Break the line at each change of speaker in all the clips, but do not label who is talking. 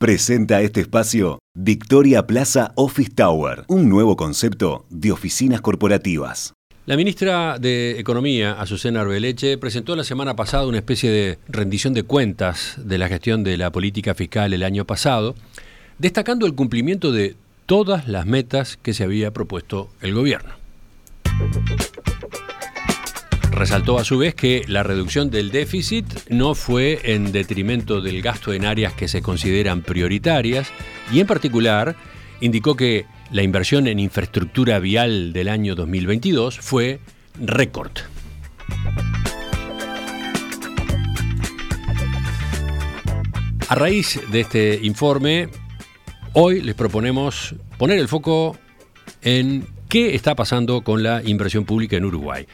Presenta este espacio Victoria Plaza Office Tower, un nuevo concepto de oficinas corporativas.
La ministra de Economía, Azucena Arbeleche, presentó la semana pasada una especie de rendición de cuentas de la gestión de la política fiscal el año pasado, destacando el cumplimiento de todas las metas que se había propuesto el gobierno. Resaltó a su vez que la reducción del déficit no fue en detrimento del gasto en áreas que se consideran prioritarias y en particular indicó que la inversión en infraestructura vial del año 2022 fue récord. A raíz de este informe, hoy les proponemos poner el foco en qué está pasando con la inversión pública en Uruguay.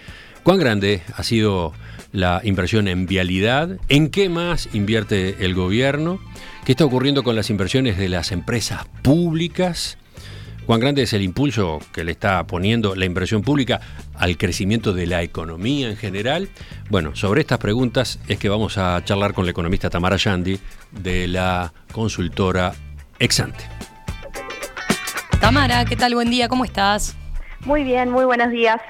¿Cuán grande ha sido la inversión en vialidad? ¿En qué más invierte el gobierno? ¿Qué está ocurriendo con las inversiones de las empresas públicas? ¿Cuán grande es el impulso que le está poniendo la inversión pública al crecimiento de la economía en general? Bueno, sobre estas preguntas es que vamos a charlar con la economista Tamara Yandi de la consultora Exante.
Tamara, ¿qué tal? Buen día, ¿cómo estás?
Muy bien, muy buenos días.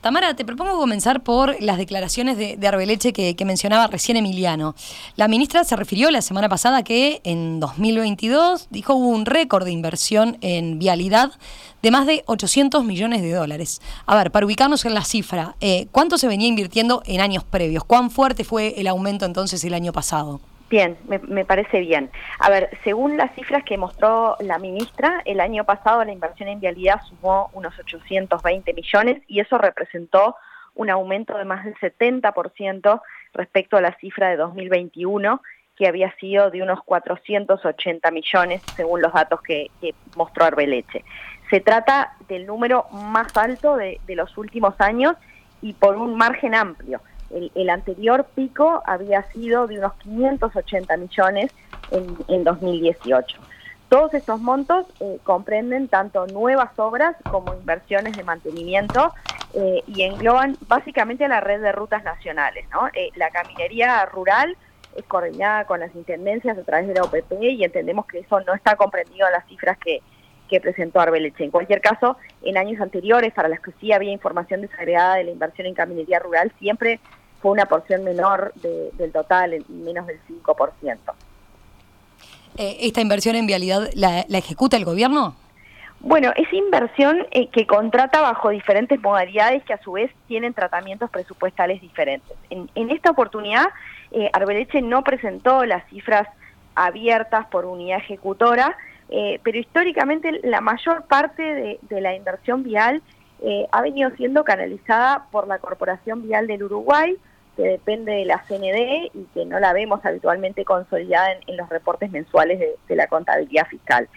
Tamara, te propongo comenzar por las declaraciones de, Arbeleche que, mencionaba recién Emiliano. La ministra se refirió la semana pasada que en 2022 dijo hubo un récord de inversión en vialidad de más de 800 millones de dólares. A ver, para ubicarnos en la cifra, eh, ¿cuánto se venía invirtiendo en años previos? ¿Cuán fuerte fue el aumento entonces el año pasado?
Bien, me, parece bien. A ver, según las cifras que mostró la ministra, el año pasado la inversión en vialidad sumó unos 820 millones y eso representó un aumento de más del 70% respecto a la cifra de 2021, que había sido de unos 480 millones, según los datos que, mostró Arbeleche. Se trata del número más alto de los últimos años y por un margen amplio. El, anterior pico había sido de unos 580 millones en, 2018. Todos estos montos eh, comprenden tanto nuevas obras como inversiones de mantenimiento eh, y engloban básicamente la red de rutas nacionales. Eh, la caminería rural es coordinada con las intendencias a través de la OPP y entendemos que eso no está comprendido en las cifras que, que presentó Arbeleche. En cualquier caso, en años anteriores, para las que sí había información desagregada de la inversión en caminería rural, siempre fue una porción menor del total, menos del 5%.
Eh, ¿Esta inversión en vialidad la, ejecuta el gobierno?
Bueno, es inversión eh, que contrata bajo diferentes modalidades que a su vez tienen tratamientos presupuestales diferentes. En, esta oportunidad, eh, Arbeleche no presentó las cifras abiertas por unidad ejecutora, eh, pero históricamente la mayor parte de, la inversión vial ha venido siendo canalizada por la Corporación Vial del Uruguay, que depende de la CND y que no la vemos habitualmente consolidada en, los reportes mensuales de, la contabilidad fiscal.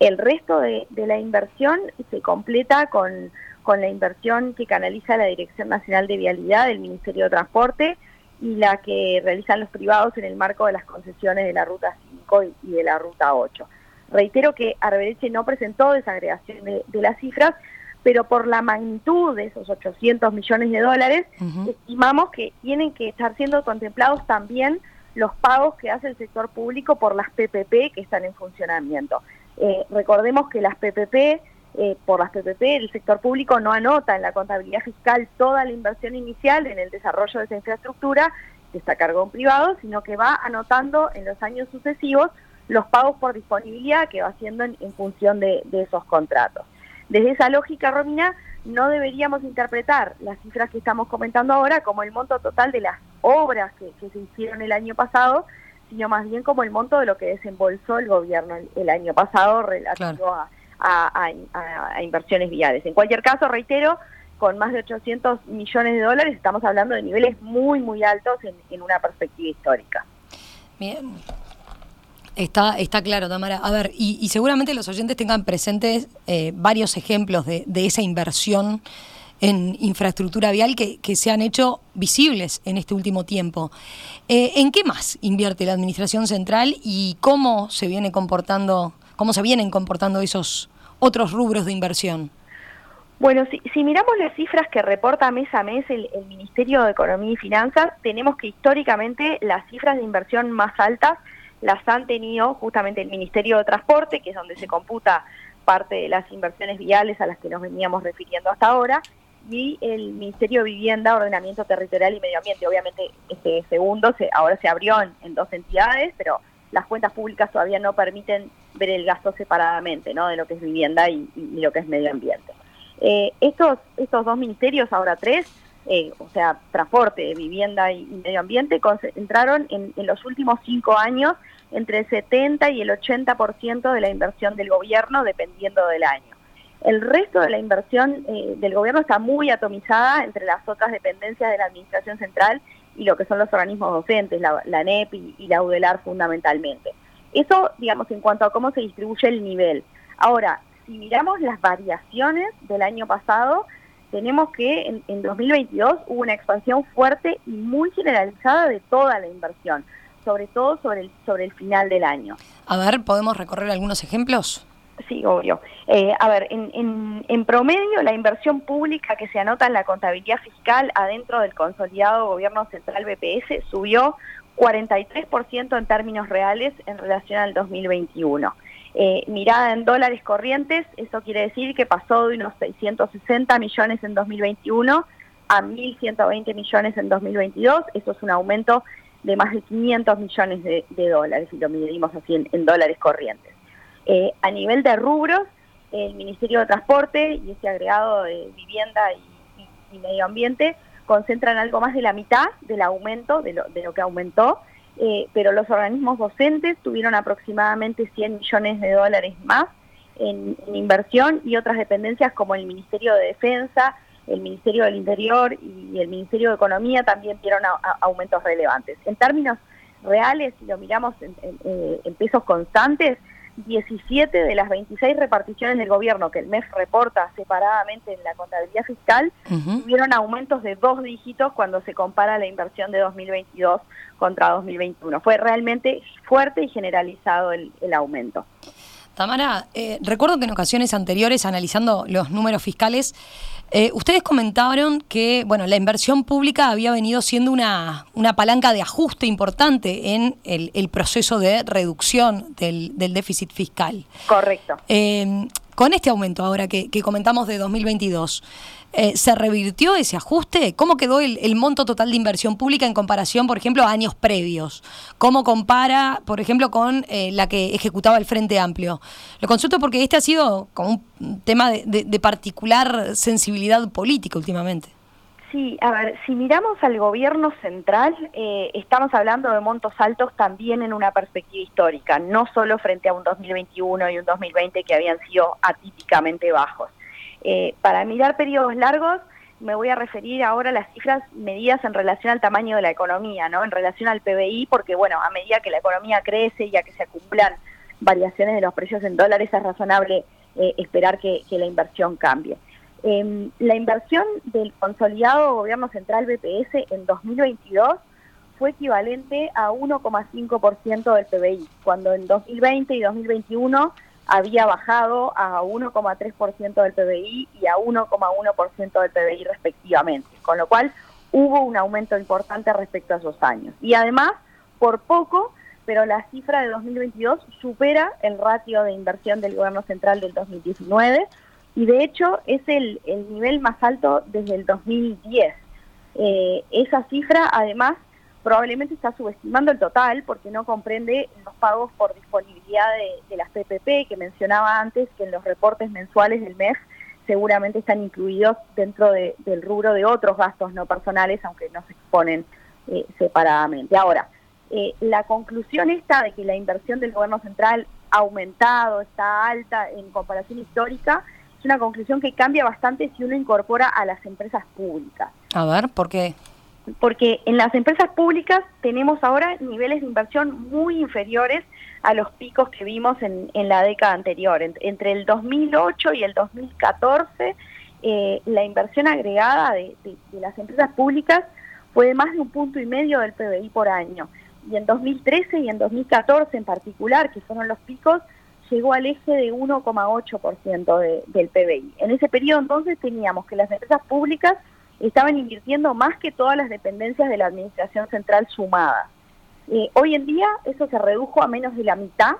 El resto de, la inversión se completa con, la inversión que canaliza la Dirección Nacional de Vialidad del Ministerio de Transporte y la que realizan los privados en el marco de las concesiones de la Ruta 5 y, de la Ruta 8. Reitero que Arbereche no presentó desagregación de, de las cifras, pero por la magnitud de esos 800 millones de dólares, estimamos que tienen que estar siendo contemplados también los pagos que hace el sector público por las PPP que están en funcionamiento. Eh, recordemos que las PPP, eh, por las PPP, el sector público no anota en la contabilidad fiscal toda la inversión inicial en el desarrollo de esa infraestructura, que está a cargo de un privado, sino que va anotando en los años sucesivos los pagos por disponibilidad que va haciendo en, función de esos contratos. Desde esa lógica, Romina, no deberíamos interpretar las cifras que estamos comentando ahora como el monto total de las obras que, se hicieron el año pasado, sino más bien como el monto de lo que desembolsó el gobierno el, año pasado relativo a, inversiones viales. En cualquier caso, reitero, con más de 800 millones de dólares estamos hablando de niveles muy, muy altos en, en una perspectiva histórica.
Bien, Está, está claro, Tamara. A ver, y, seguramente los oyentes tengan presentes eh, varios ejemplos de, esa inversión en infraestructura vial que, se han hecho visibles en este último tiempo. Eh, ¿En qué más invierte la Administración Central y cómo se viene comportando, cómo se vienen comportando esos otros rubros de inversión?
Bueno, si, miramos las cifras que reporta mes a mes el, Ministerio de Economía y Finanzas, tenemos que históricamente las cifras de inversión más altas las han tenido justamente el Ministerio de Transporte, que es donde se computa parte de las inversiones viales a las que nos veníamos refiriendo hasta ahora, y el Ministerio de Vivienda, Ordenamiento Territorial y Medio Ambiente. Obviamente este segundo se, ahora se abrió en, dos entidades, pero las cuentas públicas todavía no permiten ver el gasto separadamente, ¿no? De lo que es vivienda y, lo que es medio ambiente. Eh, estos, estos dos ministerios, ahora tres, eh, o sea, transporte, vivienda y, medio ambiente, concentraron en, en, los últimos cinco años entre el 70 y el 80% de la inversión del gobierno, dependiendo del año. El resto de la inversión eh, del gobierno está muy atomizada entre las otras dependencias de la Administración Central y lo que son los organismos docentes, la, la NEP y, la UDELAR fundamentalmente. Eso, digamos, en cuanto a cómo se distribuye el nivel. Ahora, si miramos las variaciones del año pasado, tenemos que en, en 2022 hubo una expansión fuerte y muy generalizada de toda la inversión, sobre todo sobre el, sobre el final del año.
A ver, ¿podemos recorrer algunos ejemplos?
Sí, obvio. Eh, a ver, en, en, promedio la inversión pública que se anota en la contabilidad fiscal adentro del consolidado gobierno central BPS subió 43% en términos reales en relación al 2021. Eh, mirada en dólares corrientes, eso quiere decir que pasó de unos 660 millones en 2021 a 1.120 millones en 2022. Eso es un aumento de más de 500 millones de, dólares, si lo medimos así en dólares corrientes. Eh, a nivel de rubros, el Ministerio de Transporte y ese agregado de vivienda y, medio ambiente concentran algo más de la mitad del aumento, de lo, de lo que aumentó, eh, pero los organismos docentes tuvieron aproximadamente 100 millones de dólares más en, inversión y otras dependencias como el Ministerio de Defensa, el Ministerio del Interior y el Ministerio de Economía también dieron aumentos relevantes. En términos reales, si lo miramos en eh, pesos constantes, 17 de las 26 reparticiones del gobierno que el MEF reporta separadamente en la contabilidad fiscal tuvieron aumentos de dos dígitos cuando se compara la inversión de 2022 contra 2021. Fue realmente fuerte y generalizado el, aumento.
Tamara, eh, recuerdo que en ocasiones anteriores, analizando los números fiscales, eh, ustedes comentaron que bueno, la inversión pública había venido siendo una, una palanca de ajuste importante en el, proceso de reducción del, déficit fiscal.
Correcto.
Eh, con este aumento ahora que, que comentamos de 2022, eh, ¿Se revirtió ese ajuste? ¿Cómo quedó el, monto total de inversión pública en comparación, por ejemplo, a años previos? ¿Cómo compara, por ejemplo, con eh, la que ejecutaba el Frente Amplio? Lo consulto porque este ha sido como un tema de, particular sensibilidad política últimamente.
Sí, a ver, si miramos al gobierno central, eh, estamos hablando de montos altos también en una perspectiva histórica, no solo frente a un 2021 y un 2020 que habían sido atípicamente bajos. Eh, para mirar periodos largos, me voy a referir ahora a las cifras medidas en relación al tamaño de la economía, ¿no? En relación al PBI, porque bueno, a medida que la economía crece y a que se acumulan variaciones de los precios en dólares, es razonable eh, esperar que, la inversión cambie. Em, la inversión del consolidado gobierno central BPS en 2022 fue equivalente a 1,5% del PBI, cuando en 2020 y 2021 había bajado a 1,3% del PBI y a 1,1% del PBI respectivamente, con lo cual hubo un aumento importante respecto a esos años. Y además, por poco, pero la cifra de 2022 supera el ratio de inversión del gobierno central del 2019 y de hecho es el, nivel más alto desde el 2010. Eh, esa cifra además probablemente está subestimando el total porque no comprende los pagos por disponibilidad de, las PPP que mencionaba antes, que en los reportes mensuales del MEF seguramente están incluidos dentro del rubro de otros gastos no personales, aunque no se exponen eh, separadamente. Ahora, eh, la conclusión está de que la inversión del gobierno central ha aumentado, está alta en comparación histórica, es una conclusión que cambia bastante si uno incorpora a las empresas públicas.
A ver, ¿por qué?
Porque en las empresas públicas tenemos ahora niveles de inversión muy inferiores a los picos que vimos en, la década anterior. entre el 2008 y el 2014, eh, la inversión agregada de, las empresas públicas fue de más de un punto y medio del PBI por año. Y en 2013 y en 2014 en particular, que fueron los picos, llegó al eje de 1,8% de, del PBI. En ese periodo entonces teníamos que las empresas públicas estaban invirtiendo más que todas las dependencias de la Administración Central sumadas. Eh, hoy en día eso se redujo a menos de la mitad,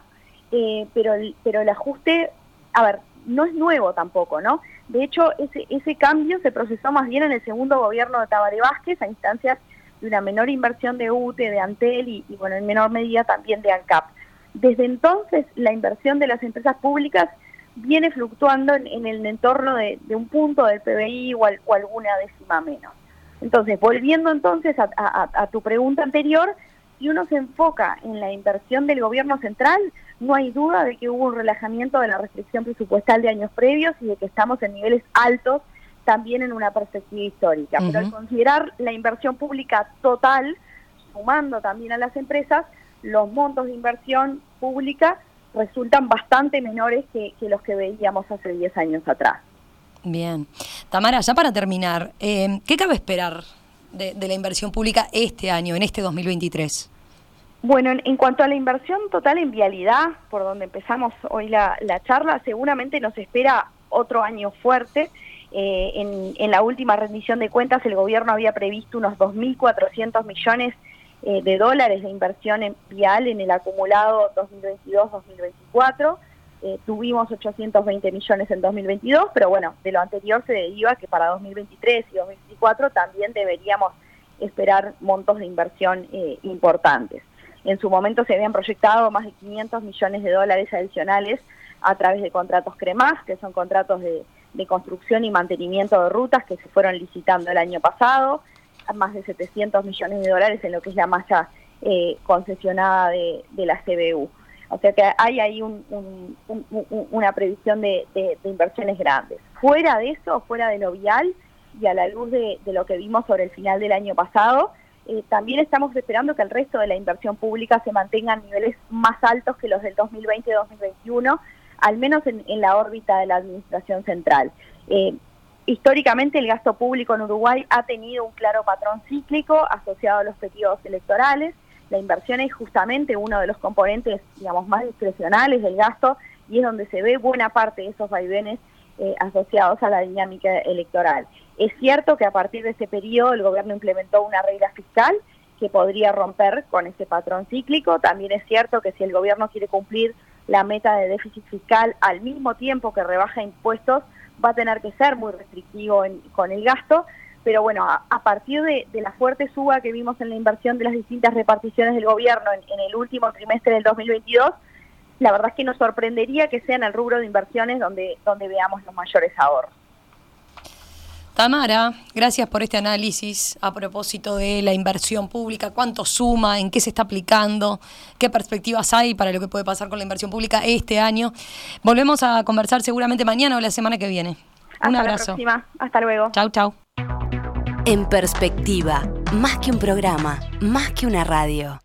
eh, pero, el, pero el ajuste, a ver, no es nuevo tampoco, ¿no? De hecho, ese, ese cambio se procesó más bien en el segundo gobierno de Tabaré Vázquez a instancias de una menor inversión de UTE, de Antel y, bueno, en menor medida también de ANCAP. Desde entonces, la inversión de las empresas públicas viene fluctuando en, el entorno de, un punto del PBI o, alguna décima menos. Entonces, volviendo entonces a, tu pregunta anterior, si uno se enfoca en la inversión del gobierno central, no hay duda de que hubo un relajamiento de la restricción presupuestal de años previos y de que estamos en niveles altos también en una perspectiva histórica. Pero al considerar la inversión pública total, sumando también a las empresas, los montos de inversión pública resultan bastante menores que, los que veíamos hace 10 años atrás.
Bien. Tamara, ya para terminar, eh, ¿qué cabe esperar de, la inversión pública este año, en este 2023?
Bueno, en, cuanto a la inversión total en vialidad, por donde empezamos hoy la, charla, seguramente nos espera otro año fuerte. Eh, en, en, la última rendición de cuentas el gobierno había previsto unos 2.400 millones eh, de dólares de inversión en vial en el acumulado 2022-2024. Eh, tuvimos 820 millones en 2022, pero bueno, de lo anterior se deriva que para 2023 y 2024 también deberíamos esperar montos de inversión eh, importantes. En su momento se habían proyectado más de 500 millones de dólares adicionales a través de contratos CREMAS, que son contratos de, de construcción y mantenimiento de rutas que se fueron licitando el año pasado más de 700 millones de dólares en lo que es la malla eh, concesionada de, la CBU. O sea que hay ahí una previsión de, inversiones grandes. Fuera de eso, fuera de lo vial y a la luz de, lo que vimos sobre el final del año pasado, eh, también estamos esperando que el resto de la inversión pública se mantenga a niveles más altos que los del 2020-2021, al menos en, la órbita de la Administración Central. Eh, Históricamente el gasto público en Uruguay ha tenido un claro patrón cíclico asociado a los periodos electorales. La inversión es justamente uno de los componentes, digamos, más discrecionales del gasto y es donde se ve buena parte de esos vaivenes eh, asociados a la dinámica electoral. Es cierto que a partir de ese periodo el gobierno implementó una regla fiscal que podría romper con ese patrón cíclico. También es cierto que si el gobierno quiere cumplir la meta de déficit fiscal al mismo tiempo que rebaja impuestos, va a tener que ser muy restrictivo con el gasto, pero bueno, a, partir de, la fuerte suba que vimos en la inversión de las distintas reparticiones del gobierno en, el último trimestre del 2022, la verdad es que nos sorprendería que sea en el rubro de inversiones donde, donde veamos los mayores ahorros.
Tamara, gracias por este análisis a propósito de la inversión pública, cuánto suma, en qué se está aplicando, qué perspectivas hay para lo que puede pasar con la inversión pública este año. Volvemos a conversar seguramente mañana o la semana que viene.
Un abrazo. Hasta luego.
Chau, chau.
En perspectiva, más que un programa, más que una radio.